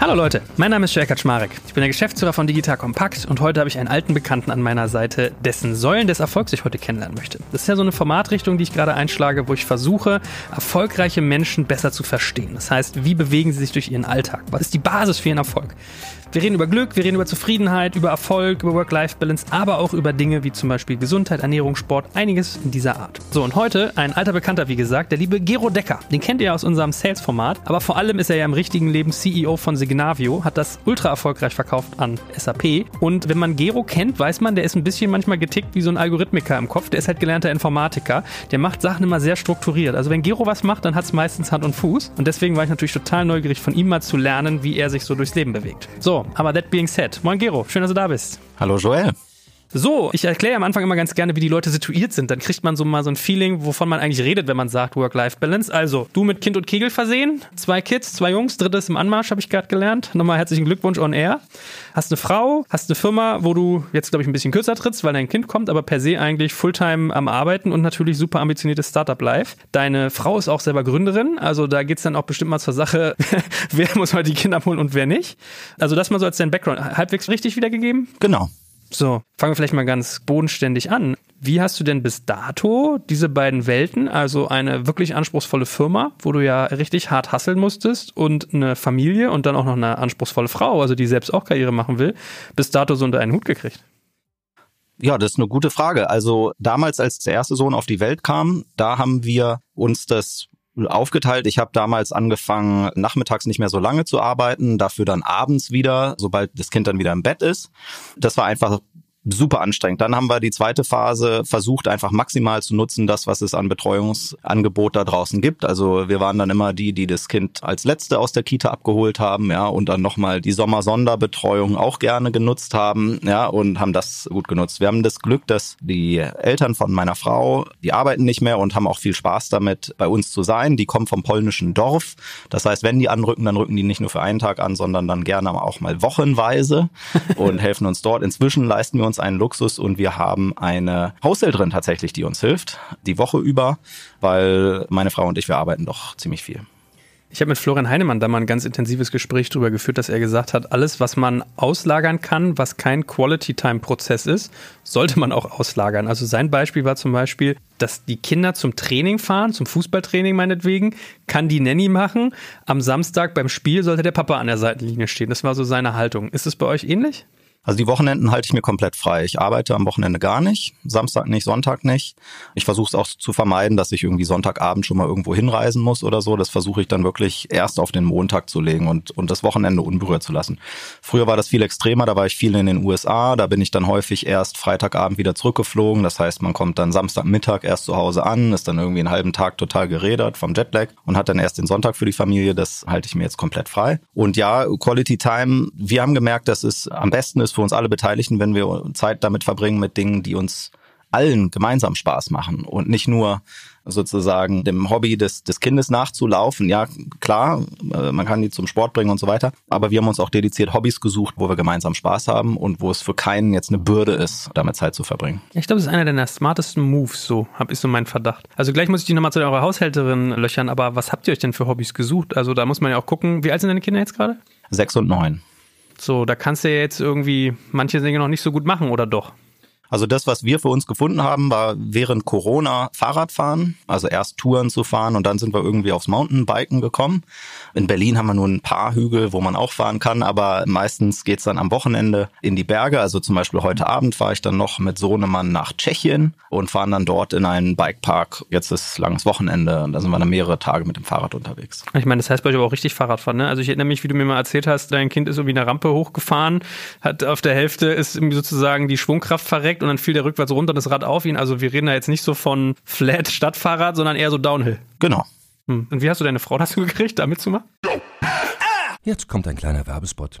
Hallo Leute, mein Name ist Jörg Kaczmarek. Ich bin der Geschäftsführer von Digital Compact und heute habe ich einen alten Bekannten an meiner Seite, dessen Säulen des Erfolgs ich heute kennenlernen möchte. Das ist ja so eine Formatrichtung, die ich gerade einschlage, wo ich versuche, erfolgreiche Menschen besser zu verstehen. Das heißt, wie bewegen sie sich durch ihren Alltag? Was ist die Basis für ihren Erfolg? Wir reden über Glück, wir reden über Zufriedenheit, über Erfolg, über Work-Life-Balance, aber auch über Dinge wie zum Beispiel Gesundheit, Ernährung, Sport, einiges in dieser Art. So, und heute ein alter Bekannter, wie gesagt, der liebe Gero Decker. Den kennt ihr aus unserem Sales-Format, aber vor allem ist er ja im richtigen Leben CEO von Signavio, hat das ultra erfolgreich verkauft an SAP. Und wenn man Gero kennt, weiß man, der ist ein bisschen manchmal getickt wie so ein Algorithmiker im Kopf. Der ist halt gelernter Informatiker. Der macht Sachen immer sehr strukturiert. Also wenn Gero was macht, dann hat es meistens Hand und Fuß. Und deswegen war ich natürlich total neugierig von ihm mal zu lernen, wie er sich so durchs Leben bewegt. So, aber that being said, moin Gero, schön, dass du da bist. Hallo Joel. So, ich erkläre am Anfang immer ganz gerne, wie die Leute situiert sind. Dann kriegt man so mal so ein Feeling, wovon man eigentlich redet, wenn man sagt Work-Life-Balance. Also, du mit Kind und Kegel versehen, zwei Kids, zwei Jungs, drittes im Anmarsch, habe ich gerade gelernt. Nochmal herzlichen Glückwunsch on air. Hast eine Frau, hast eine Firma, wo du jetzt, glaube ich, ein bisschen kürzer trittst, weil dein Kind kommt, aber per se eigentlich Fulltime am Arbeiten und natürlich super ambitioniertes Startup-Life. Deine Frau ist auch selber Gründerin, also da geht's dann auch bestimmt mal zur Sache, wer muss heute die Kinder abholen und wer nicht. Also das mal so als dein Background. Halbwegs richtig wiedergegeben? Genau. So, fangen wir vielleicht mal ganz bodenständig an. Wie hast du denn bis dato diese beiden Welten, also eine wirklich anspruchsvolle Firma, wo du ja richtig hart hasseln musstest und eine Familie und dann auch noch eine anspruchsvolle Frau, also die selbst auch Karriere machen will, bis dato so unter einen Hut gekriegt? Ja, das ist eine gute Frage. Also damals, als der erste Sohn auf die Welt kam, da haben wir uns das aufgeteilt. Ich habe damals angefangen, nachmittags nicht mehr so lange zu arbeiten, dafür dann abends wieder, sobald das Kind dann wieder im Bett ist. Das war einfach super anstrengend. Dann haben wir die zweite Phase versucht, einfach maximal zu nutzen, das, was es an Betreuungsangebot da draußen gibt. Also wir waren dann immer die, die das Kind als Letzte aus der Kita abgeholt haben, ja, und dann nochmal die Sommersonderbetreuung auch gerne genutzt haben, ja, und haben das gut genutzt. Wir haben das Glück, dass die Eltern von meiner Frau, die arbeiten nicht mehr und haben auch viel Spaß damit, bei uns zu sein. Die kommen vom polnischen Dorf. Das heißt, wenn die anrücken, dann rücken die nicht nur für einen Tag an, sondern dann gerne auch mal wochenweise und helfen uns dort. Inzwischen leisten wir uns einen Luxus und wir haben eine Haushälterin tatsächlich, die uns hilft, die Woche über, weil meine Frau und ich, wir arbeiten doch ziemlich viel. Ich habe mit Florian Heinemann da mal ein ganz intensives Gespräch darüber geführt, dass er gesagt hat, alles, was man auslagern kann, was kein Quality-Time-Prozess ist, sollte man auch auslagern. Also sein Beispiel war zum Beispiel, dass die Kinder zum Training fahren, zum Fußballtraining meinetwegen, kann die Nanny machen. Am Samstag beim Spiel sollte der Papa an der Seitenlinie stehen. Das war so seine Haltung. Ist es bei euch ähnlich? Also die Wochenenden halte ich mir komplett frei. Ich arbeite am Wochenende gar nicht, Samstag nicht, Sonntag nicht. Ich versuche es auch zu vermeiden, dass ich irgendwie Sonntagabend schon mal irgendwo hinreisen muss oder so. Das versuche ich dann wirklich erst auf den Montag zu legen und, und das Wochenende unberührt zu lassen. Früher war das viel extremer, da war ich viel in den USA, da bin ich dann häufig erst Freitagabend wieder zurückgeflogen. Das heißt, man kommt dann Samstagmittag erst zu Hause an, ist dann irgendwie einen halben Tag total gerädert vom Jetlag und hat dann erst den Sonntag für die Familie. Das halte ich mir jetzt komplett frei. Und ja, Quality Time, wir haben gemerkt, dass es am besten ist für uns alle Beteiligten, wenn wir Zeit damit verbringen mit Dingen, die uns allen gemeinsam Spaß machen und nicht nur sozusagen dem Hobby des, des Kindes nachzulaufen. Ja, klar, äh, man kann die zum Sport bringen und so weiter, aber wir haben uns auch dediziert Hobbys gesucht, wo wir gemeinsam Spaß haben und wo es für keinen jetzt eine Bürde ist, damit Zeit zu verbringen. Ich glaube, das ist einer deiner smartesten Moves, so habe ich so meinen Verdacht. Also gleich muss ich die nochmal zu eurer Haushälterin löchern, aber was habt ihr euch denn für Hobbys gesucht? Also da muss man ja auch gucken, wie alt sind deine Kinder jetzt gerade? Sechs und neun. So, da kannst du ja jetzt irgendwie manche Dinge noch nicht so gut machen, oder doch? Also das, was wir für uns gefunden haben, war während Corona Fahrradfahren. Also erst Touren zu fahren und dann sind wir irgendwie aufs Mountainbiken gekommen. In Berlin haben wir nur ein paar Hügel, wo man auch fahren kann, aber meistens geht's dann am Wochenende in die Berge. Also zum Beispiel heute Abend fahre ich dann noch mit Sohnemann nach Tschechien und fahren dann dort in einen Bikepark. Jetzt ist langes Wochenende und da sind wir dann mehrere Tage mit dem Fahrrad unterwegs. Ich meine, das heißt bei euch aber auch richtig Fahrradfahren, ne? Also ich erinnere mich, wie du mir mal erzählt hast, dein Kind ist irgendwie eine Rampe hochgefahren, hat auf der Hälfte ist irgendwie sozusagen die Schwungkraft verreckt und dann fiel der rückwärts runter und das Rad auf ihn. Also wir reden da jetzt nicht so von Flat Stadtfahrrad, sondern eher so Downhill. Genau. Hm. Und wie hast du deine Frau dazu gekriegt, da mitzumachen? Jetzt kommt ein kleiner Werbespot.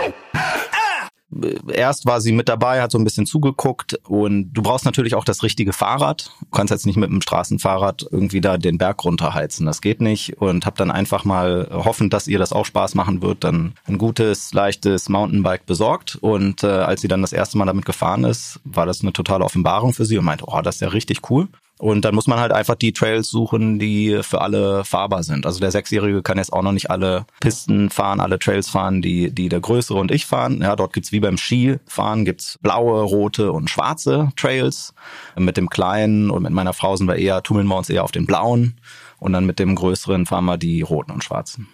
erst war sie mit dabei, hat so ein bisschen zugeguckt und du brauchst natürlich auch das richtige Fahrrad. Du kannst jetzt nicht mit dem Straßenfahrrad irgendwie da den Berg runterheizen, das geht nicht und habe dann einfach mal hoffend, dass ihr das auch Spaß machen wird, dann ein gutes, leichtes Mountainbike besorgt und äh, als sie dann das erste Mal damit gefahren ist, war das eine totale Offenbarung für sie und meinte, oh, das ist ja richtig cool. Und dann muss man halt einfach die Trails suchen, die für alle fahrbar sind. Also der Sechsjährige kann jetzt auch noch nicht alle Pisten fahren, alle Trails fahren, die, die der Größere und ich fahren. Ja, dort gibt's wie beim Skifahren, gibt's blaue, rote und schwarze Trails. Mit dem Kleinen und mit meiner Frau sind wir eher, tummeln wir uns eher auf den blauen. Und dann mit dem Größeren fahren wir die roten und schwarzen.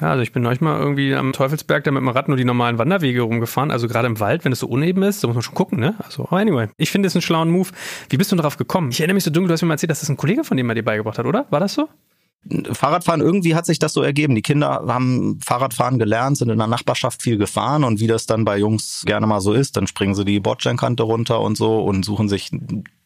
Ja, also ich bin neulich mal irgendwie am Teufelsberg da mit dem Rad nur die normalen Wanderwege rumgefahren. Also gerade im Wald, wenn es so uneben ist, da muss man schon gucken, ne? Also, anyway. Ich finde es einen schlauen Move. Wie bist du darauf gekommen? Ich erinnere mich so dunkel, du hast mir mal erzählt, dass das ein Kollege von dem mal dir beigebracht hat, oder? War das so? Fahrradfahren, irgendwie hat sich das so ergeben. Die Kinder haben Fahrradfahren gelernt, sind in der Nachbarschaft viel gefahren und wie das dann bei Jungs gerne mal so ist, dann springen sie die Bordsteinkante runter und so und suchen sich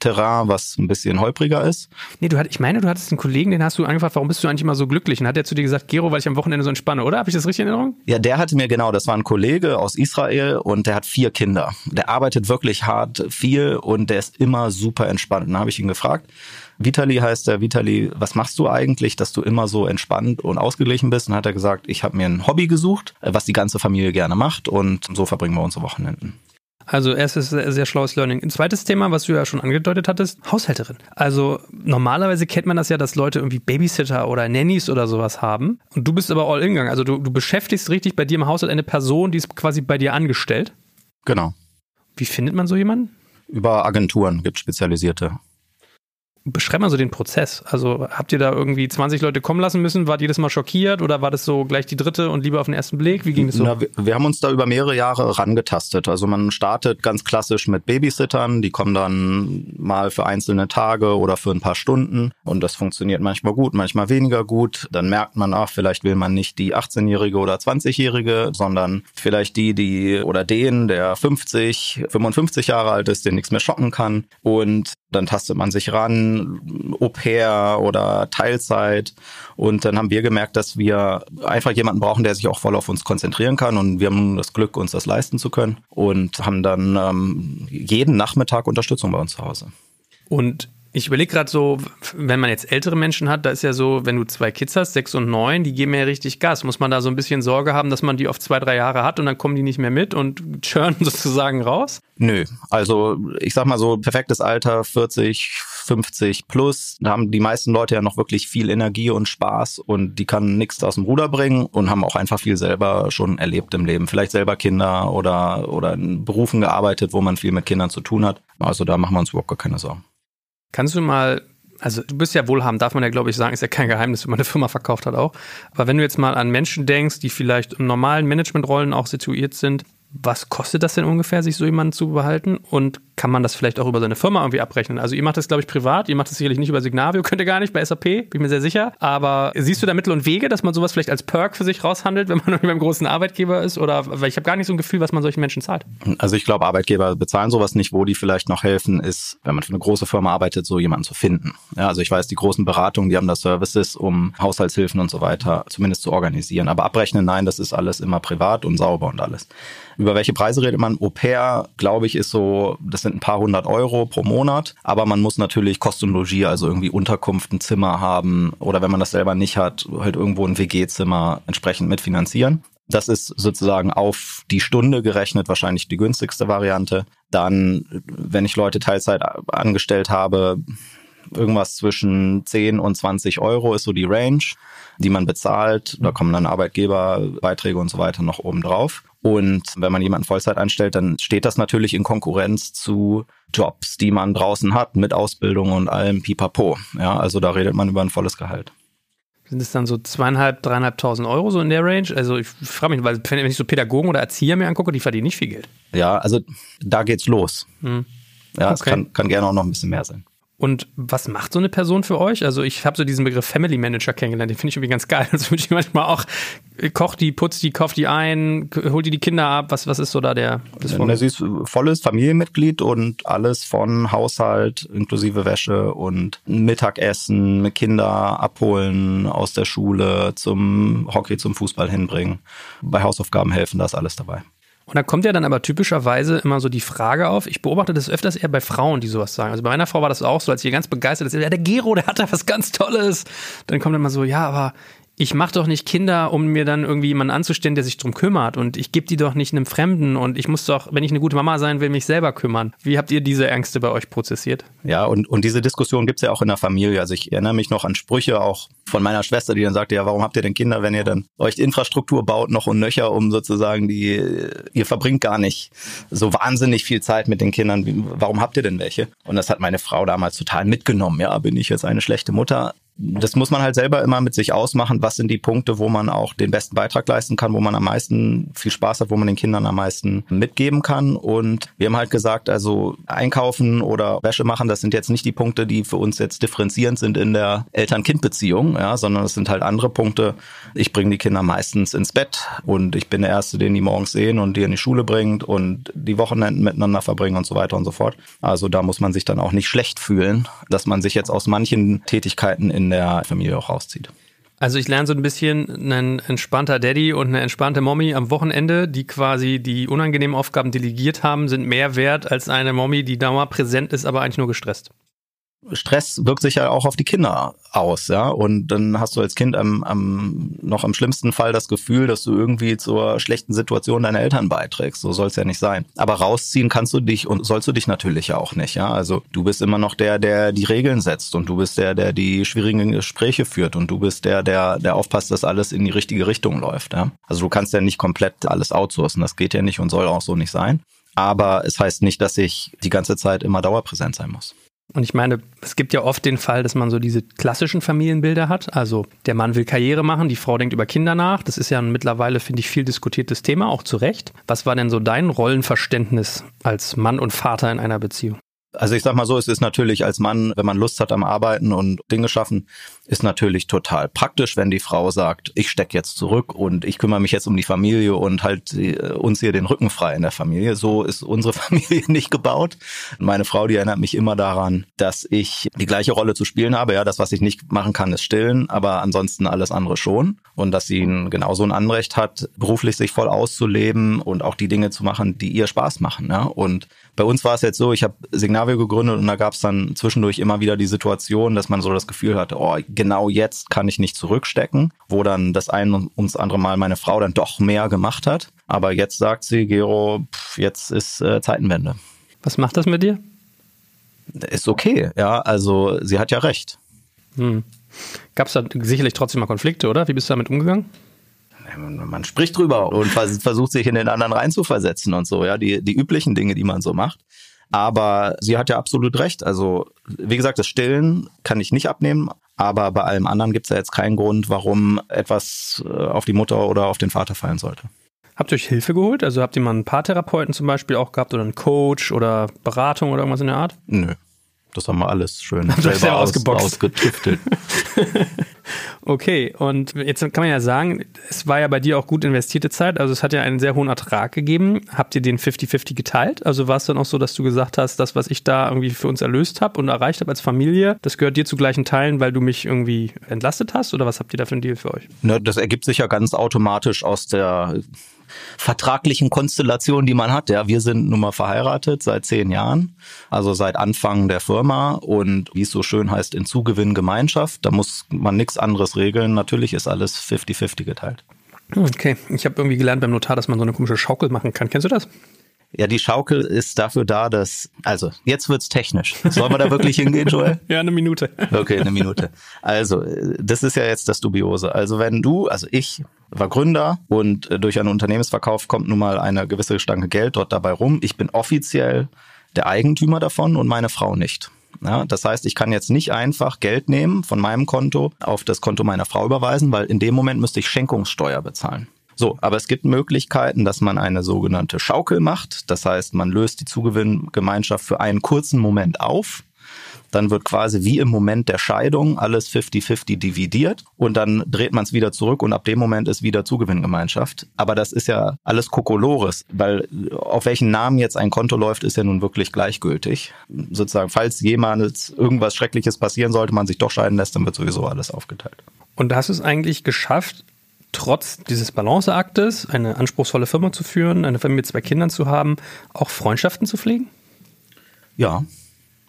Terrain, was ein bisschen holpriger ist. Nee, du hattest, ich meine, du hattest einen Kollegen, den hast du angefragt, warum bist du eigentlich immer so glücklich? Und hat er zu dir gesagt, Gero, weil ich am Wochenende so entspanne, oder? Habe ich das richtig in Erinnerung? Ja, der hatte mir genau, das war ein Kollege aus Israel und der hat vier Kinder. Der arbeitet wirklich hart, viel und der ist immer super entspannt. Und dann habe ich ihn gefragt, Vitali heißt er, Vitali, was machst du eigentlich, dass du immer so entspannt und ausgeglichen bist? Und hat er gesagt, ich habe mir ein Hobby gesucht, was die ganze Familie gerne macht und so verbringen wir unsere Wochenenden. Also erstes sehr, sehr schlaues Learning. Ein zweites Thema, was du ja schon angedeutet hattest, Haushälterin. Also normalerweise kennt man das ja, dass Leute irgendwie Babysitter oder Nannies oder sowas haben. Und du bist aber all in gegangen. Also du, du beschäftigst richtig bei dir im Haushalt eine Person, die ist quasi bei dir angestellt. Genau. Wie findet man so jemanden? Über Agenturen gibt spezialisierte. Beschreib mal so den Prozess. Also habt ihr da irgendwie 20 Leute kommen lassen müssen? Wart jedes Mal schockiert oder war das so gleich die dritte und lieber auf den ersten Blick? Wie ging das so? Na, wir, haben uns da über mehrere Jahre rangetastet. Also man startet ganz klassisch mit Babysittern, die kommen dann mal für einzelne Tage oder für ein paar Stunden und das funktioniert manchmal gut, manchmal weniger gut. Dann merkt man, ach, vielleicht will man nicht die 18-Jährige oder 20-Jährige, sondern vielleicht die, die oder den, der 50, 55 Jahre alt ist, den nichts mehr schocken kann. Und dann tastet man sich ran, Au-pair oder Teilzeit. Und dann haben wir gemerkt, dass wir einfach jemanden brauchen, der sich auch voll auf uns konzentrieren kann. Und wir haben das Glück, uns das leisten zu können. Und haben dann ähm, jeden Nachmittag Unterstützung bei uns zu Hause. Und ich überlege gerade so, wenn man jetzt ältere Menschen hat, da ist ja so, wenn du zwei Kids hast, sechs und neun, die geben ja richtig Gas. Muss man da so ein bisschen Sorge haben, dass man die auf zwei, drei Jahre hat und dann kommen die nicht mehr mit und churnen sozusagen raus? Nö, also ich sag mal so, perfektes Alter, 40, 50 plus, da haben die meisten Leute ja noch wirklich viel Energie und Spaß und die kann nichts aus dem Ruder bringen und haben auch einfach viel selber schon erlebt im Leben. Vielleicht selber Kinder oder, oder in Berufen gearbeitet, wo man viel mit Kindern zu tun hat. Also da machen wir uns überhaupt gar keine Sorgen. Kannst du mal, also du bist ja wohlhabend, darf man ja glaube ich sagen, ist ja kein Geheimnis, wenn man eine Firma verkauft hat auch. Aber wenn du jetzt mal an Menschen denkst, die vielleicht in normalen Managementrollen auch situiert sind, Was kostet das denn ungefähr, sich so jemanden zu behalten? Und kann man das vielleicht auch über seine Firma irgendwie abrechnen? Also ihr macht das, glaube ich, privat, ihr macht das sicherlich nicht über Signavio, könnt ihr gar nicht bei SAP, bin ich mir sehr sicher. Aber siehst du da Mittel und Wege, dass man sowas vielleicht als Perk für sich raushandelt, wenn man irgendwie beim großen Arbeitgeber ist? Oder weil ich habe gar nicht so ein Gefühl, was man solchen Menschen zahlt. Also ich glaube, Arbeitgeber bezahlen sowas nicht. Wo die vielleicht noch helfen, ist, wenn man für eine große Firma arbeitet, so jemanden zu finden. Ja, also ich weiß, die großen Beratungen, die haben da Services, um Haushaltshilfen und so weiter zumindest zu organisieren. Aber abrechnen, nein, das ist alles immer privat und sauber und alles. Über welche Preise redet man? Au pair, glaube ich, ist so, das sind ein paar hundert Euro pro Monat. Aber man muss natürlich Kost und Logier, also irgendwie Unterkunft, ein Zimmer haben oder wenn man das selber nicht hat, halt irgendwo ein WG-Zimmer entsprechend mitfinanzieren. Das ist sozusagen auf die Stunde gerechnet wahrscheinlich die günstigste Variante. Dann, wenn ich Leute Teilzeit angestellt habe, irgendwas zwischen 10 und 20 Euro ist so die Range, die man bezahlt. Da kommen dann Arbeitgeberbeiträge und so weiter noch oben drauf. Und wenn man jemanden Vollzeit anstellt, dann steht das natürlich in Konkurrenz zu Jobs, die man draußen hat, mit Ausbildung und allem Pipapo. Ja, also da redet man über ein volles Gehalt. Sind es dann so zweieinhalb, dreieinhalbtausend Euro so in der Range? Also ich frage mich, weil wenn ich so Pädagogen oder Erzieher mir angucke, die verdienen nicht viel Geld. Ja, also da geht's los. Hm. Ja, okay. es kann, kann gerne auch noch ein bisschen mehr sein. Und was macht so eine Person für euch? Also ich habe so diesen Begriff Family Manager kennengelernt, den finde ich irgendwie ganz geil. Also würde ich manchmal auch, kocht die, putzt die, kauft die ein, holt die die Kinder ab. Was, was ist so da der? Das ja, sie ist volles Familienmitglied und alles von Haushalt inklusive Wäsche und Mittagessen, mit Kinder abholen aus der Schule, zum Hockey, zum Fußball hinbringen. Bei Hausaufgaben helfen, da ist alles dabei. Und da kommt ja dann aber typischerweise immer so die Frage auf, ich beobachte das öfters eher bei Frauen, die sowas sagen. Also bei meiner Frau war das auch so, als sie ganz begeistert ist, ja, der Gero, der hat da was ganz Tolles. Dann kommt immer so, ja, aber ich mache doch nicht Kinder, um mir dann irgendwie jemanden anzustellen, der sich drum kümmert. Und ich gebe die doch nicht einem Fremden. Und ich muss doch, wenn ich eine gute Mama sein will, mich selber kümmern. Wie habt ihr diese Ängste bei euch prozessiert? Ja, und, und diese Diskussion gibt's ja auch in der Familie. Also ich erinnere mich noch an Sprüche auch von meiner Schwester, die dann sagte, ja, warum habt ihr denn Kinder, wenn ihr dann euch Infrastruktur baut, noch und nöcher, um sozusagen die, ihr verbringt gar nicht so wahnsinnig viel Zeit mit den Kindern. Warum habt ihr denn welche? Und das hat meine Frau damals total mitgenommen. Ja, bin ich jetzt eine schlechte Mutter? Das muss man halt selber immer mit sich ausmachen. Was sind die Punkte, wo man auch den besten Beitrag leisten kann, wo man am meisten viel Spaß hat, wo man den Kindern am meisten mitgeben kann. Und wir haben halt gesagt, also einkaufen oder Wäsche machen, das sind jetzt nicht die Punkte, die für uns jetzt differenzierend sind in der Eltern-Kind-Beziehung, ja, sondern es sind halt andere Punkte. Ich bringe die Kinder meistens ins Bett und ich bin der Erste, den die morgens sehen und die in die Schule bringt und die Wochenenden miteinander verbringen und so weiter und so fort. Also da muss man sich dann auch nicht schlecht fühlen, dass man sich jetzt aus manchen Tätigkeiten in der Familie auch rauszieht. Also ich lerne so ein bisschen ein entspannter Daddy und eine entspannte Mommy am Wochenende, die quasi die unangenehmen Aufgaben delegiert haben, sind mehr wert als eine Mommy, die da mal präsent ist, aber eigentlich nur gestresst. Stress wirkt sich ja auch auf die Kinder aus, ja. Und dann hast du als Kind am, am, noch im schlimmsten Fall das Gefühl, dass du irgendwie zur schlechten Situation deiner Eltern beiträgst. So soll es ja nicht sein. Aber rausziehen kannst du dich und sollst du dich natürlich ja auch nicht, ja. Also du bist immer noch der, der die Regeln setzt und du bist der, der die schwierigen Gespräche führt und du bist der, der, der aufpasst, dass alles in die richtige Richtung läuft, ja. Also du kannst ja nicht komplett alles outsourcen. Das geht ja nicht und soll auch so nicht sein. Aber es heißt nicht, dass ich die ganze Zeit immer dauerpräsent sein muss. Und ich meine, es gibt ja oft den Fall, dass man so diese klassischen Familienbilder hat. Also der Mann will Karriere machen, die Frau denkt über Kinder nach. Das ist ja ein mittlerweile, finde ich, viel diskutiertes Thema, auch zu Recht. Was war denn so dein Rollenverständnis als Mann und Vater in einer Beziehung? Also ich sag mal so, es ist natürlich als Mann, wenn man Lust hat am Arbeiten und Dinge schaffen, ist natürlich total praktisch, wenn die Frau sagt, ich stecke jetzt zurück und ich kümmere mich jetzt um die Familie und halt äh, uns hier den Rücken frei in der Familie. So ist unsere Familie nicht gebaut. Meine Frau, die erinnert mich immer daran, dass ich die gleiche Rolle zu spielen habe. Ja, das, was ich nicht machen kann, ist stillen, aber ansonsten alles andere schon. Und dass sie genauso ein Anrecht hat, beruflich sich voll auszuleben und auch die Dinge zu machen, die ihr Spaß machen. Ja? Und bei uns war es jetzt so, ich habe Signavio gegründet und da gab es dann zwischendurch immer wieder die Situation, dass man so das Gefühl hatte, oh, genau jetzt kann ich nicht zurückstecken, wo dann das ein und das andere Mal meine Frau dann doch mehr gemacht hat. Aber jetzt sagt sie, Gero, pff, jetzt ist äh, Zeitenwende. Was macht das mit dir? Ist okay, ja, also sie hat ja recht. Hm. Gab es da sicherlich trotzdem mal Konflikte, oder? Wie bist du damit umgegangen? man spricht drüber und versucht sich in den anderen reinzuversetzen und so, ja, die, die üblichen Dinge, die man so macht. Aber sie hat ja absolut recht. Also, wie gesagt, das Stillen kann ich nicht abnehmen, aber bei allem anderen gibt es ja jetzt keinen Grund, warum etwas äh, auf die Mutter oder auf den Vater fallen sollte. Habt ihr euch Hilfe geholt? Also habt ihr mal einen Paartherapeuten zum Beispiel auch gehabt oder einen Coach oder Beratung oder irgendwas in der Art? Nö. Das haben wir alles schön selber ausgetüftelt. Okay, und jetzt kann man ja sagen, es war ja bei dir auch gut investierte Zeit, also es hat ja einen sehr hohen Ertrag gegeben. Habt ihr den 50-50 geteilt? Also war es dann auch so, dass du gesagt hast, das, was ich da irgendwie für uns erlöst habe und erreicht habe als Familie, das gehört dir zu gleichen Teilen, weil du mich irgendwie entlastet hast? Oder was habt ihr da für einen Deal für euch? Ne, das ergibt sich ja ganz automatisch aus der vertraglichen Konstellation, die man hat. Ja, wir sind nun mal verheiratet seit zehn Jahren, also seit Anfang der Firma und wie es so schön heißt, in Zugewinn Gemeinschaft. Da muss man nichts anderes regeln. Natürlich ist alles 50-50 geteilt. Okay, ich habe irgendwie gelernt beim Notar, dass man so eine komische Schaukel machen kann. Kennst du das? Ja, die Schaukel ist dafür da, dass, also jetzt wird's technisch. Sollen wir da wirklich hingehen, Joel? Ja, eine Minute. Okay, eine Minute. Also, das ist ja jetzt das Dubiose. Also wenn du, also ich war Gründer und durch einen Unternehmensverkauf kommt nun mal eine gewisse Stange Geld dort dabei rum. Ich bin offiziell der Eigentümer davon und meine Frau nicht. Ja, das heißt, ich kann jetzt nicht einfach Geld nehmen von meinem Konto auf das Konto meiner Frau überweisen, weil in dem Moment müsste ich Schenkungssteuer bezahlen. So, aber es gibt Möglichkeiten, dass man eine sogenannte Schaukel macht. Das heißt, man löst die Zugewinngemeinschaft für einen kurzen Moment auf. Dann wird quasi wie im Moment der Scheidung alles 50-50 dividiert und dann dreht man es wieder zurück und ab dem Moment ist wieder Zugewinngemeinschaft. Aber das ist ja alles Kokolores, weil auf welchen Namen jetzt ein Konto läuft, ist ja nun wirklich gleichgültig. Sozusagen, falls jemals irgendwas Schreckliches passieren sollte, man sich doch scheiden lässt, dann wird sowieso alles aufgeteilt. Und hast du es eigentlich geschafft, trotz dieses Balanceaktes eine anspruchsvolle Firma zu führen, eine Familie mit zwei Kindern zu haben, auch Freundschaften zu pflegen? Ja.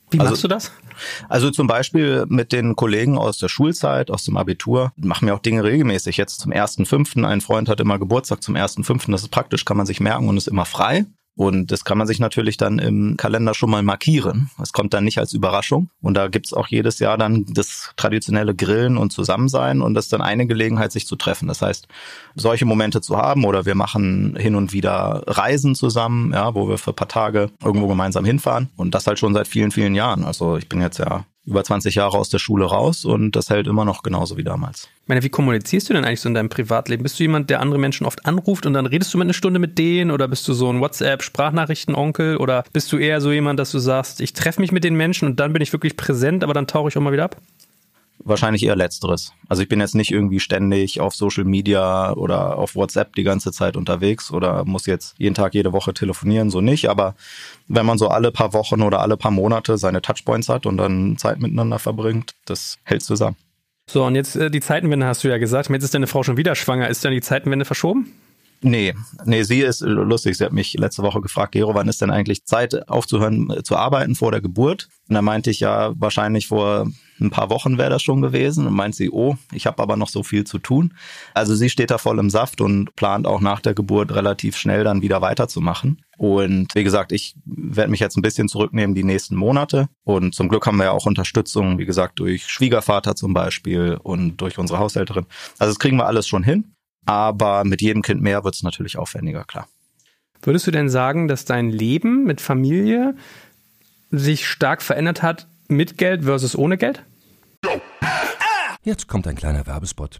Wie Also- machst du das? Also zum Beispiel mit den Kollegen aus der Schulzeit, aus dem Abitur, machen wir auch Dinge regelmäßig. Jetzt zum 1.5. Ein Freund hat immer Geburtstag zum 1.5. Das ist praktisch, kann man sich merken und ist immer frei. Und das kann man sich natürlich dann im Kalender schon mal markieren. Es kommt dann nicht als Überraschung. Und da gibt's auch jedes Jahr dann das traditionelle Grillen und Zusammensein und das ist dann eine Gelegenheit, sich zu treffen. Das heißt, solche Momente zu haben oder wir machen hin und wieder Reisen zusammen, ja, wo wir für ein paar Tage irgendwo gemeinsam hinfahren. Und das halt schon seit vielen, vielen Jahren. Also ich bin jetzt ja über 20 Jahre aus der Schule raus und das hält immer noch genauso wie damals. Ich meine, wie kommunizierst du denn eigentlich so in deinem Privatleben? Bist du jemand, der andere Menschen oft anruft und dann redest du mit einer Stunde mit denen oder bist du so ein WhatsApp-Sprachnachrichten-Onkel oder bist du eher so jemand, dass du sagst, ich treffe mich mit den Menschen und dann bin ich wirklich präsent, aber dann tauche ich auch mal wieder ab? Wahrscheinlich eher letzteres. Also ich bin jetzt nicht irgendwie ständig auf Social Media oder auf WhatsApp die ganze Zeit unterwegs oder muss jetzt jeden Tag, jede Woche telefonieren, so nicht. Aber wenn man so alle paar Wochen oder alle paar Monate seine Touchpoints hat und dann Zeit miteinander verbringt, das hält zusammen. So, und jetzt äh, die Zeitenwende hast du ja gesagt. Jetzt ist deine Frau schon wieder schwanger. Ist dann die Zeitenwende verschoben? Nee, nee, sie ist lustig. Sie hat mich letzte Woche gefragt, Gero, wann ist denn eigentlich Zeit aufzuhören äh, zu arbeiten vor der Geburt? Und da meinte ich ja, wahrscheinlich vor ein paar Wochen wäre das schon gewesen. Und meint sie, oh, ich habe aber noch so viel zu tun. Also sie steht da voll im Saft und plant auch nach der Geburt relativ schnell dann wieder weiterzumachen. Und wie gesagt, ich werde mich jetzt ein bisschen zurücknehmen die nächsten Monate. Und zum Glück haben wir ja auch Unterstützung, wie gesagt, durch Schwiegervater zum Beispiel und durch unsere Haushälterin. Also das kriegen wir alles schon hin. Aber mit jedem Kind mehr wird es natürlich aufwendiger, klar. Würdest du denn sagen, dass dein Leben mit Familie sich stark verändert hat mit Geld versus ohne Geld? Jetzt kommt ein kleiner Werbespot.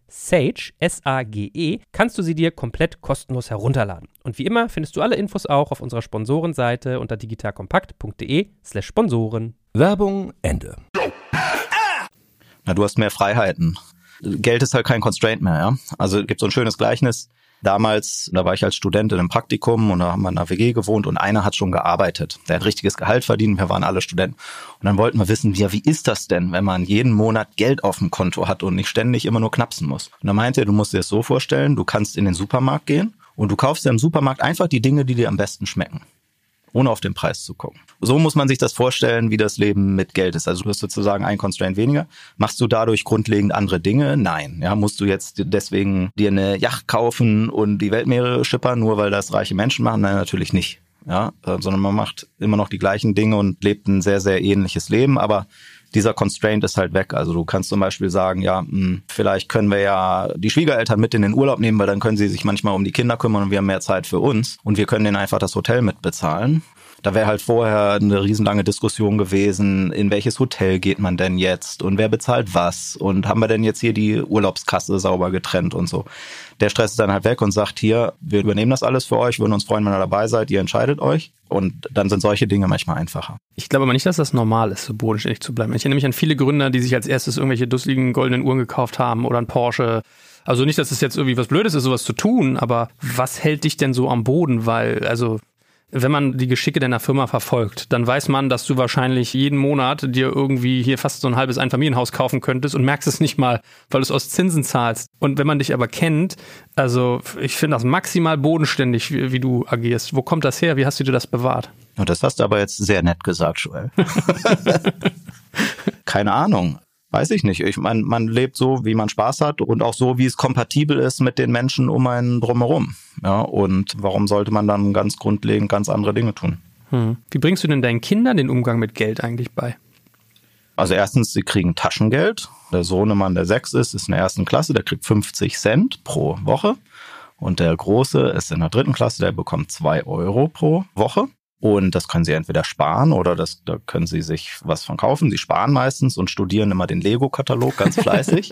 Sage, S-A-G-E, kannst du sie dir komplett kostenlos herunterladen. Und wie immer findest du alle Infos auch auf unserer Sponsorenseite unter digitalkompakt.de slash Sponsoren. Werbung Ende. Na, du hast mehr Freiheiten. Geld ist halt kein Constraint mehr, ja. Also es gibt so ein schönes Gleichnis. Damals, da war ich als Student in einem Praktikum und da haben wir in einer WG gewohnt und einer hat schon gearbeitet. Der hat richtiges Gehalt verdient, wir waren alle Studenten. Und dann wollten wir wissen, ja, wie ist das denn, wenn man jeden Monat Geld auf dem Konto hat und nicht ständig immer nur knapsen muss? Und dann meinte er, du musst dir das so vorstellen, du kannst in den Supermarkt gehen und du kaufst dir im Supermarkt einfach die Dinge, die dir am besten schmecken ohne auf den Preis zu gucken. So muss man sich das vorstellen, wie das Leben mit Geld ist. Also du hast sozusagen ein Constraint weniger. Machst du dadurch grundlegend andere Dinge? Nein. Ja, musst du jetzt deswegen dir eine Yacht kaufen und die Weltmeere schippern, nur weil das reiche Menschen machen? Nein, natürlich nicht. Ja, äh, sondern man macht immer noch die gleichen Dinge und lebt ein sehr, sehr ähnliches Leben, aber dieser Constraint ist halt weg. Also du kannst zum Beispiel sagen, ja, mh, hm, vielleicht können wir ja die Schwiegereltern mit in den Urlaub nehmen, weil dann können sie sich manchmal um die Kinder kümmern und wir haben mehr Zeit für uns und wir können denen einfach das Hotel mitbezahlen. Da wäre halt vorher eine riesenlange Diskussion gewesen, in welches Hotel geht man denn jetzt und wer bezahlt was und haben wir denn jetzt hier die Urlaubskasse sauber getrennt und so. Der Stress ist dann halt weg und sagt hier, wir übernehmen das alles für euch, würden uns freuen, wenn ihr dabei seid, ihr entscheidet euch und dann sind solche Dinge manchmal einfacher. Ich glaube aber nicht, dass das normal ist, so bodenständig zu bleiben. Ich erinnere mich an viele Gründer, die sich als erstes irgendwelche dusseligen goldenen Uhren gekauft haben oder ein Porsche also nicht, dass es jetzt irgendwie was Blödes ist, sowas zu tun, aber was hält dich denn so am Boden? Weil, also wenn man die Geschicke deiner Firma verfolgt, dann weiß man, dass du wahrscheinlich jeden Monat dir irgendwie hier fast so ein halbes Einfamilienhaus kaufen könntest und merkst es nicht mal, weil du es aus Zinsen zahlst. Und wenn man dich aber kennt, also ich finde das maximal bodenständig, wie, wie, du agierst. Wo kommt das her? Wie hast du dir das bewahrt? Und das hast du aber jetzt sehr nett gesagt, Joel. Keine Ahnung. Weiß ich nicht. Ich meine, man lebt so, wie man Spaß hat und auch so, wie es kompatibel ist mit den Menschen um einen drumherum. Ja, und warum sollte man dann ganz grundlegend ganz andere Dinge tun? Hm. Wie bringst du denn deinen Kindern den Umgang mit Geld eigentlich bei? Also erstens, sie kriegen Taschengeld. Der Sohnemann, der sechs ist, ist in der ersten Klasse, der kriegt 50 Cent pro Woche. Und der Große ist in der dritten Klasse, der bekommt zwei Euro pro Woche. Und das können sie entweder sparen oder das, da können sie sich was von kaufen. Sie sparen meistens und studieren immer den Lego-Katalog ganz fleißig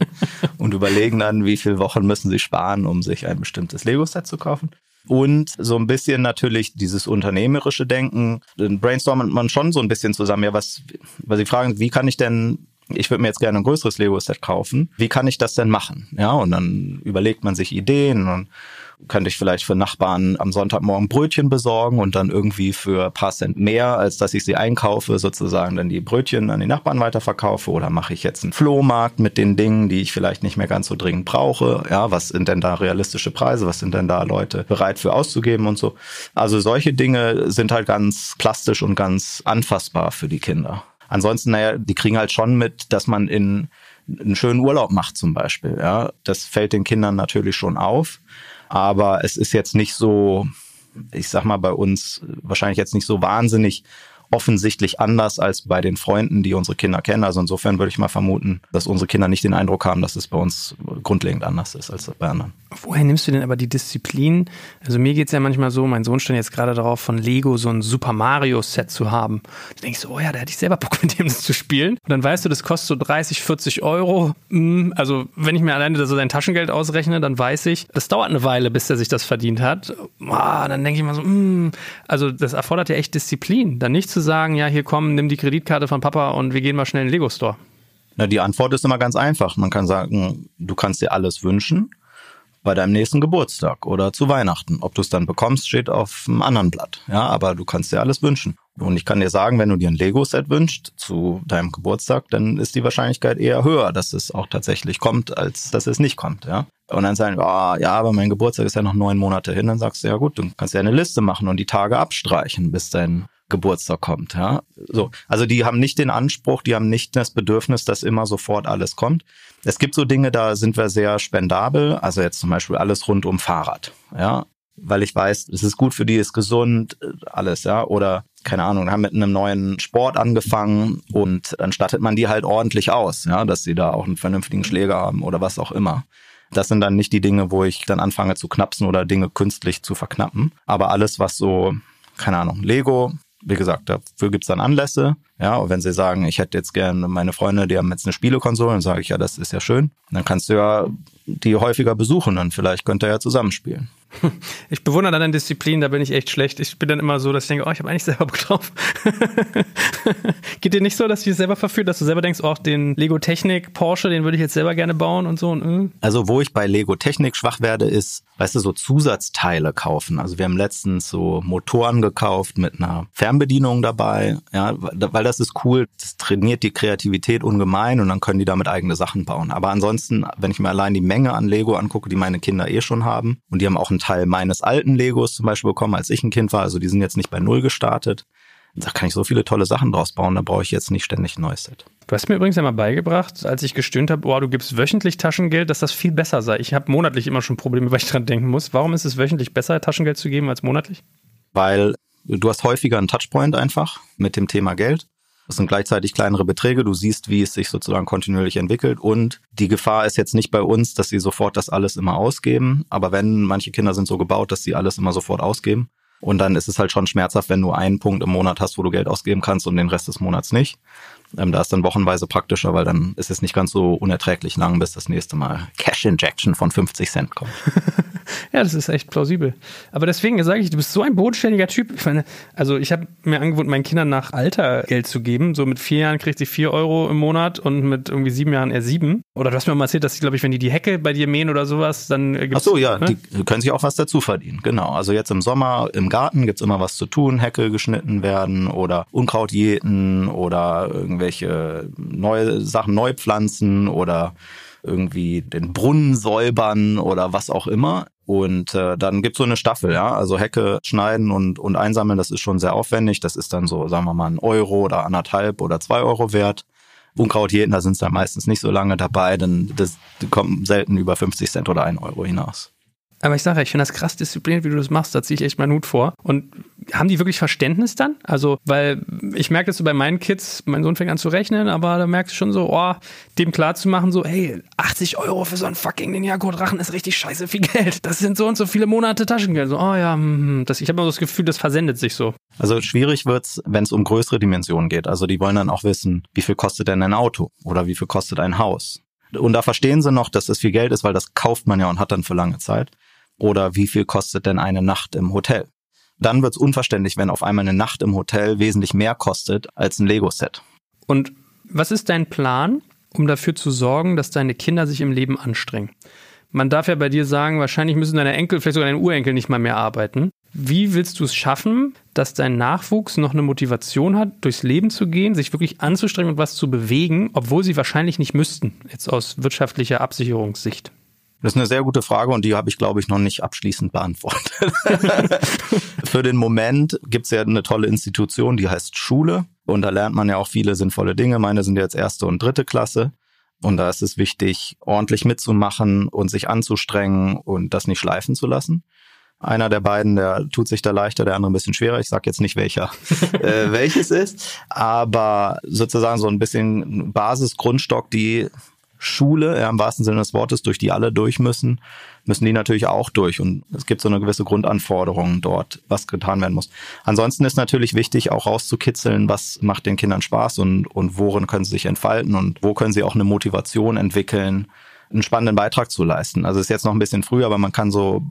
und überlegen dann, wie viele Wochen müssen sie sparen, um sich ein bestimmtes Lego-Set zu kaufen. Und so ein bisschen natürlich dieses unternehmerische Denken. Dann brainstormt man schon so ein bisschen zusammen. Ja, was, weil sie fragen, wie kann ich denn ich würde mir jetzt gerne ein größeres Lego-Set kaufen. Wie kann ich das denn machen? Ja, und dann überlegt man sich Ideen und könnte ich vielleicht für Nachbarn am Sonntagmorgen Brötchen besorgen und dann irgendwie für ein paar Cent mehr, als dass ich sie einkaufe, sozusagen dann die Brötchen an die Nachbarn weiterverkaufe oder mache ich jetzt einen Flohmarkt mit den Dingen, die ich vielleicht nicht mehr ganz so dringend brauche. Ja, was sind denn da realistische Preise? Was sind denn da Leute bereit für auszugeben und so? Also solche Dinge sind halt ganz plastisch und ganz anfassbar für die Kinder. Ansonsten, naja, die kriegen halt schon mit, dass man in einen schönen Urlaub macht zum Beispiel. Ja, das fällt den Kindern natürlich schon auf. Aber es ist jetzt nicht so, ich sag mal, bei uns wahrscheinlich jetzt nicht so wahnsinnig offensichtlich anders als bei den Freunden, die unsere Kinder kennen. Also insofern würde ich mal vermuten, dass unsere Kinder nicht den Eindruck haben, dass es bei uns grundlegend anders ist als bei anderen. Woher nimmst du denn aber die Disziplin? Also mir geht's ja manchmal so, mein Sohn stand jetzt gerade darauf, von Lego so ein Super Mario-Set zu haben. Da denkst du, oh ja, da hätte ich selber Bock mit dem das zu spielen. Und dann weißt du, das kostet so 30, 40 Euro. Hm, also wenn ich mir alleine so sein Taschengeld ausrechne, dann weiß ich, das dauert eine Weile, bis er sich das verdient hat. Ah, dann denke ich mal so, hm, also das erfordert ja echt Disziplin. Dann nicht zu sagen, ja, hier komm, nimm die Kreditkarte von Papa und wir gehen mal schnell in den Lego-Store. Na, die Antwort ist immer ganz einfach. Man kann sagen, du kannst dir alles wünschen bei deinem nächsten Geburtstag oder zu Weihnachten. Ob du es dann bekommst, steht auf einem anderen Blatt. Ja, aber du kannst dir alles wünschen. Und ich kann dir sagen, wenn du dir ein Lego-Set wünschst zu deinem Geburtstag, dann ist die Wahrscheinlichkeit eher höher, dass es auch tatsächlich kommt, als dass es nicht kommt. Ja. Und dann sagen, oh, ja, aber mein Geburtstag ist ja noch neun Monate hin. Dann sagst du, ja gut, du kannst ja eine Liste machen und die Tage abstreichen, bis dein Geburtstag kommt. Ja, so. Also die haben nicht den Anspruch, die haben nicht das Bedürfnis, dass immer sofort alles kommt. Es gibt so Dinge, da sind wir sehr spendabel. Also jetzt zum Beispiel alles rund um Fahrrad. Ja, weil ich weiß, es ist gut für die, ist gesund, alles, ja. Oder keine Ahnung, haben mit einem neuen Sport angefangen und dann stattet man die halt ordentlich aus, ja, dass sie da auch einen vernünftigen Schläger haben oder was auch immer. Das sind dann nicht die Dinge, wo ich dann anfange zu knapsen oder Dinge künstlich zu verknappen. Aber alles, was so, keine Ahnung, Lego, wie gesagt, dafür gibt's dann Anlässe. Ja, und wenn sie sagen, ich hätte jetzt gerne meine Freunde, die haben jetzt eine Spielekonsole, dann sage ich, ja, das ist ja schön. Dann kannst du ja die häufiger besuchen, dann vielleicht könnt ihr ja zusammenspielen. Ich bewundere deine Disziplin, da bin ich echt schlecht. Ich bin dann immer so, dass ich denke, oh, ich habe eigentlich selber Bock drauf. Geht dir nicht so, dass du dich selber verführt, dass du selber denkst, oh, den Lego Technik Porsche, den würde ich jetzt selber gerne bauen und so? Und, äh. Also wo ich bei Lego Technik schwach werde, ist, weißt du, so Zusatzteile kaufen. Also wir haben letztens so Motoren gekauft mit einer Fernbedienung dabei, ja, weil das ist cool. Das trainiert die Kreativität ungemein und dann können die damit eigene Sachen bauen. Aber ansonsten, wenn ich mir allein die Menge an Lego angucke, die meine Kinder eh schon haben, und die haben auch ein Teil meines alten Legos zum Beispiel bekommen, als ich ein Kind war. Also die sind jetzt nicht bei Null gestartet. Da kann ich so viele tolle Sachen draus bauen, da brauche ich jetzt nicht ständig ein neues Set. Du hast mir übrigens einmal beigebracht, als ich gestöhnt habe, oh, du gibst wöchentlich Taschengeld, dass das viel besser sei. Ich habe monatlich immer schon Probleme, weil ich dran denken muss. Warum ist es wöchentlich besser, Taschengeld zu geben als monatlich? Weil du hast häufiger einen Touchpoint einfach mit dem Thema Geld. Das sind gleichzeitig kleinere Beträge. Du siehst, wie es sich sozusagen kontinuierlich entwickelt. Und die Gefahr ist jetzt nicht bei uns, dass sie sofort das alles immer ausgeben. Aber wenn manche Kinder sind so gebaut, dass sie alles immer sofort ausgeben. Und dann ist es halt schon schmerzhaft, wenn du einen Punkt im Monat hast, wo du Geld ausgeben kannst und den Rest des Monats nicht. Ähm, da ist dann wochenweise praktischer, weil dann ist es nicht ganz so unerträglich lang, bis das nächste Mal Cash Injection von 50 Cent kommt. ja, das ist echt plausibel. Aber deswegen sage ich, du bist so ein bodenständiger Typ. Ich meine, also ich habe mir angewohnt, meinen Kindern nach Alter Geld zu geben. So mit vier Jahren kriegt sie vier Euro im Monat und mit irgendwie sieben Jahren eher sieben. Oder du hast mir mal erzählt, dass sie, glaube ich, wenn die die Hecke bei dir mähen oder sowas, dann gibt's, Ach so, ja, ne? die können sich auch was dazu verdienen. Genau. Also jetzt im Sommer im Garten gibt's immer was zu tun. Hecke geschnitten werden oder Unkraut jäten oder irgendwelche neue Sachen neu pflanzen oder irgendwie den Brunnen säubern oder was auch immer. Und äh, dann gibt's so eine Staffel, ja. Also Hecke schneiden und, und einsammeln, das ist schon sehr aufwendig. Das ist dann so, sagen wir mal, ein Euro oder anderthalb oder zwei Euro wert. Unkraut jäten, da sind dann meistens nicht so lange dabei, denn das kommt selten über 50 Cent oder ein Euro hinaus. Aber ich sage, ich finde das krass diszipliniert, wie du das machst. Da ziehe ich echt meinen Hut vor. Und haben die wirklich Verständnis dann? Also, weil ich merke das so bei meinen Kids, mein Sohn fängt an zu rechnen, aber da merkst du schon so, oh, dem klar zu machen, so, hey, 80 Euro für so einen fucking Ninjago-Drachen ist richtig scheiße viel Geld. Das sind so und so viele Monate Taschengeld. So, oh ja, hm, das, ich habe immer das Gefühl, das versendet sich so. Also schwierig wird's, wenn es um größere Dimensionen geht. Also die wollen dann auch wissen, wie viel kostet denn ein Auto oder wie viel kostet ein Haus. Und da verstehen sie noch, dass das viel Geld ist, weil das kauft man ja und hat dann für lange Zeit. Oder wie viel kostet denn eine Nacht im Hotel? Dann wird's unverständlich, wenn auf einmal eine Nacht im Hotel wesentlich mehr kostet als ein Lego-Set. Und was ist dein Plan, um dafür zu sorgen, dass deine Kinder sich im Leben anstrengen? Man darf ja bei dir sagen, wahrscheinlich müssen deine Enkel, vielleicht sogar deine Urenkel nicht mal mehr arbeiten. Wie willst du es schaffen, dass dein Nachwuchs noch eine Motivation hat, durchs Leben zu gehen, sich wirklich anzustrengen und was zu bewegen, obwohl sie wahrscheinlich nicht müssten, jetzt aus wirtschaftlicher Absicherungssicht? Das ist eine sehr gute Frage und die habe ich, glaube ich, noch nicht abschließend beantwortet. Für den Moment gibt's ja eine tolle Institution, die heißt Schule. Und da lernt man ja auch viele sinnvolle Dinge. Meine sind jetzt erste und dritte Klasse. Und da ist es wichtig, ordentlich mitzumachen und sich anzustrengen und das nicht schleifen zu lassen. Einer der beiden, der tut sich da leichter, der andere ein bisschen schwerer. Ich sage jetzt nicht welcher, äh, welches ist, aber sozusagen so ein bisschen Basisgrundstock, die Schule, ja, im wahrsten Sinne des Wortes, durch die alle durch müssen, müssen die natürlich auch durch. Und es gibt so eine gewisse Grundanforderung dort, was getan werden muss. Ansonsten ist natürlich wichtig, auch rauszukitzeln, was macht den Kindern Spaß und, und worin können sie sich entfalten und wo können sie auch eine Motivation entwickeln, einen spannenden Beitrag zu leisten. Also ist jetzt noch ein bisschen früh, aber man kann so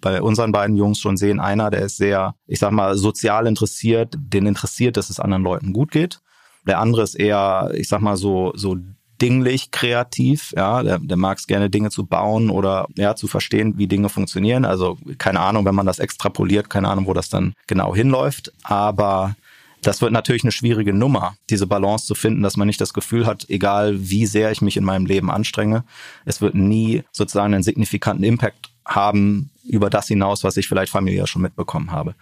bei unseren beiden Jungs schon sehen, einer, der ist sehr, ich sag mal, sozial interessiert, den interessiert, dass es anderen Leuten gut geht. Der andere ist eher, ich sag mal, so, so dinglich kreativ, ja, der, der mag es gerne Dinge zu bauen oder ja, zu verstehen, wie Dinge funktionieren. Also keine Ahnung, wenn man das extrapoliert, keine Ahnung, wo das dann genau hinläuft, aber das wird natürlich eine schwierige Nummer, diese Balance zu finden, dass man nicht das Gefühl hat, egal wie sehr ich mich in meinem Leben anstrenge, es wird nie sozusagen einen signifikanten Impact haben über das hinaus, was ich vielleicht familiär schon mitbekommen habe.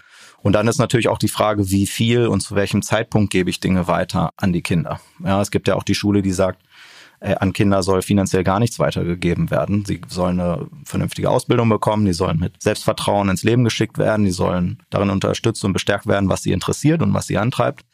Und dann ist natürlich auch die Frage, wie viel und zu welchem Zeitpunkt gebe ich Dinge weiter an die Kinder. Ja, es gibt ja auch die Schule, die sagt, äh, an Kinder soll finanziell gar nichts weitergegeben werden. Sie sollen eine vernünftige Ausbildung bekommen, die sollen mit Selbstvertrauen ins Leben geschickt werden, die sollen darin unterstützt und bestärkt werden, was sie interessiert und was sie antreibt.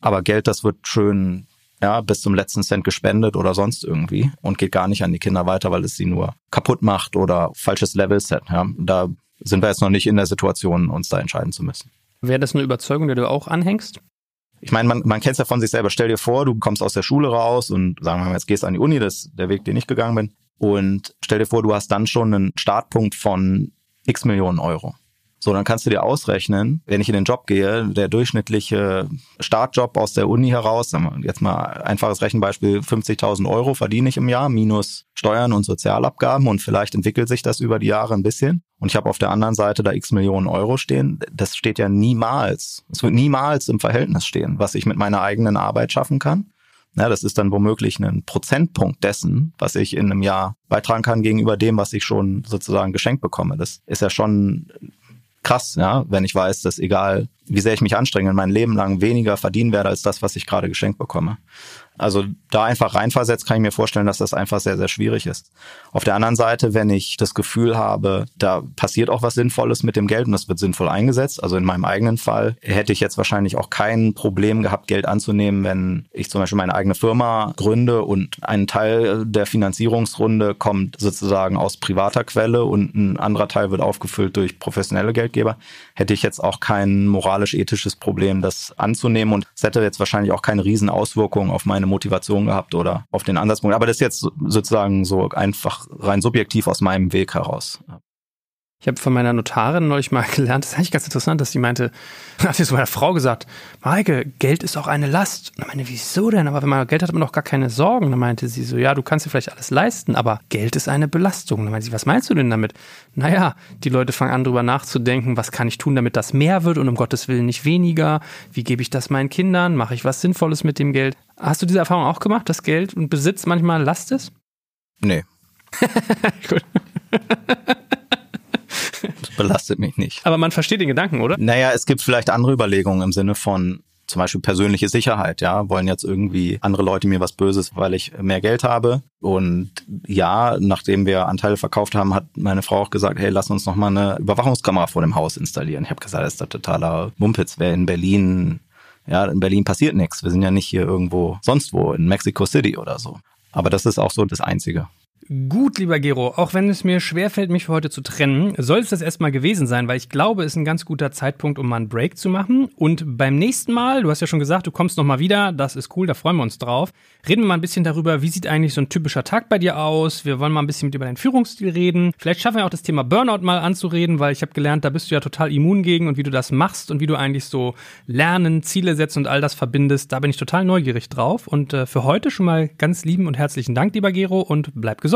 Aber Geld, das wird schön ja, bis zum letzten Cent gespendet oder sonst irgendwie und geht gar nicht an die Kinder weiter, weil es sie nur kaputt macht oder falsches Level-Set. Ja. Da sind wir jetzt noch nicht in der Situation, uns da entscheiden zu müssen. Wäre das eine Überzeugung, der du auch anhängst? ich meine, man, man kennt es ja von sich selber. Stell dir vor, du kommst aus der Schule raus und sagen wir mal, jetzt gehst du an die Uni, das ist der Weg, den ich gegangen bin. Und stell dir vor, du hast dann schon einen Startpunkt von x Millionen Euro. So, dann kannst du dir ausrechnen, wenn ich in den Job gehe, der durchschnittliche Startjob aus der Uni heraus, jetzt mal einfaches Rechenbeispiel, 50.000 Euro verdiene ich im Jahr, minus Steuern und Sozialabgaben und vielleicht entwickelt sich das über die Jahre ein bisschen. Und ich habe auf der anderen Seite da x Millionen Euro stehen. Das steht ja niemals, es wird niemals im Verhältnis stehen, was ich mit meiner eigenen Arbeit schaffen kann. Ja, das ist dann womöglich ein Prozentpunkt dessen, was ich in einem Jahr beitragen kann gegenüber dem, was ich schon sozusagen geschenkt bekomme. Das ist ja schon krass, ja, wenn ich weiß, dass egal wie sehr ich mich anstrenge, mein Leben lang weniger verdienen werde als das, was ich gerade geschenkt bekomme. Also da einfach reinversetzt, kann ich mir vorstellen, dass das einfach sehr, sehr schwierig ist. Auf der anderen Seite, wenn ich das Gefühl habe, da passiert auch was Sinnvolles mit dem Geld und das wird sinnvoll eingesetzt, also in meinem eigenen Fall, hätte ich jetzt wahrscheinlich auch kein Problem gehabt, Geld anzunehmen, wenn ich zum Beispiel meine eigene Firma gründe und ein Teil der Finanzierungsrunde kommt sozusagen aus privater Quelle und ein anderer Teil wird aufgefüllt durch professionelle Geldgeber, hätte ich jetzt auch kein moralisch-ethisches Problem, das anzunehmen und es hätte jetzt wahrscheinlich auch keine Riesenauswirkungen auf meine Motivation gehabt oder auf den Ansatzpunkt. Aber das ist jetzt sozusagen so einfach rein subjektiv aus meinem Weg heraus. Ich habe von meiner Notarin neulich mal gelernt, das ist eigentlich ganz interessant, dass sie meinte, hat sie zu meiner Frau gesagt, Maike, Geld ist auch eine Last. Und dann meinte, wieso denn? Aber wenn man Geld hat, hat man doch gar keine Sorgen. Dann meinte sie so, ja, du kannst dir vielleicht alles leisten, aber Geld ist eine Belastung. Dann meinte sie, was meinst du denn damit? Naja, die Leute fangen an, drüber nachzudenken, was kann ich tun, damit das mehr wird und um Gottes Willen nicht weniger? Wie gebe ich das meinen Kindern? Mache ich was Sinnvolles mit dem Geld? Hast du diese Erfahrung auch gemacht, dass Geld und Besitz manchmal Last ist? Nee. Gut. Belastet mich nicht. Aber man versteht den Gedanken, oder? Naja, es gibt vielleicht andere Überlegungen im Sinne von zum Beispiel persönliche Sicherheit, ja, wollen jetzt irgendwie andere Leute mir was Böses, weil ich mehr Geld habe. Und ja, nachdem wir Anteile verkauft haben, hat meine Frau auch gesagt, hey, lass uns noch mal eine Überwachungskamera vor dem Haus installieren. Ich habe gesagt, das ist der totaler Mumpitz. Wer in Berlin, ja, in Berlin passiert nichts. Wir sind ja nicht hier irgendwo sonst wo, in Mexico City oder so. Aber das ist auch so das Einzige. Gut, lieber Gero, auch wenn es mir schwerfällt, mich für heute zu trennen, soll es das erstmal gewesen sein, weil ich glaube, es ist ein ganz guter Zeitpunkt, um mal einen Break zu machen. Und beim nächsten Mal, du hast ja schon gesagt, du kommst nochmal wieder, das ist cool, da freuen wir uns drauf. Reden wir mal ein bisschen darüber, wie sieht eigentlich so ein typischer Tag bei dir aus? Wir wollen mal ein bisschen mit über deinen Führungsstil reden. Vielleicht schaffen wir auch das Thema Burnout mal anzureden, weil ich habe gelernt, da bist du ja total immun gegen und wie du das machst und wie du eigentlich so lernen, Ziele setzt und all das verbindest. Da bin ich total neugierig drauf. Und äh, für heute schon mal ganz lieben und herzlichen Dank, lieber Gero, und bleib gesund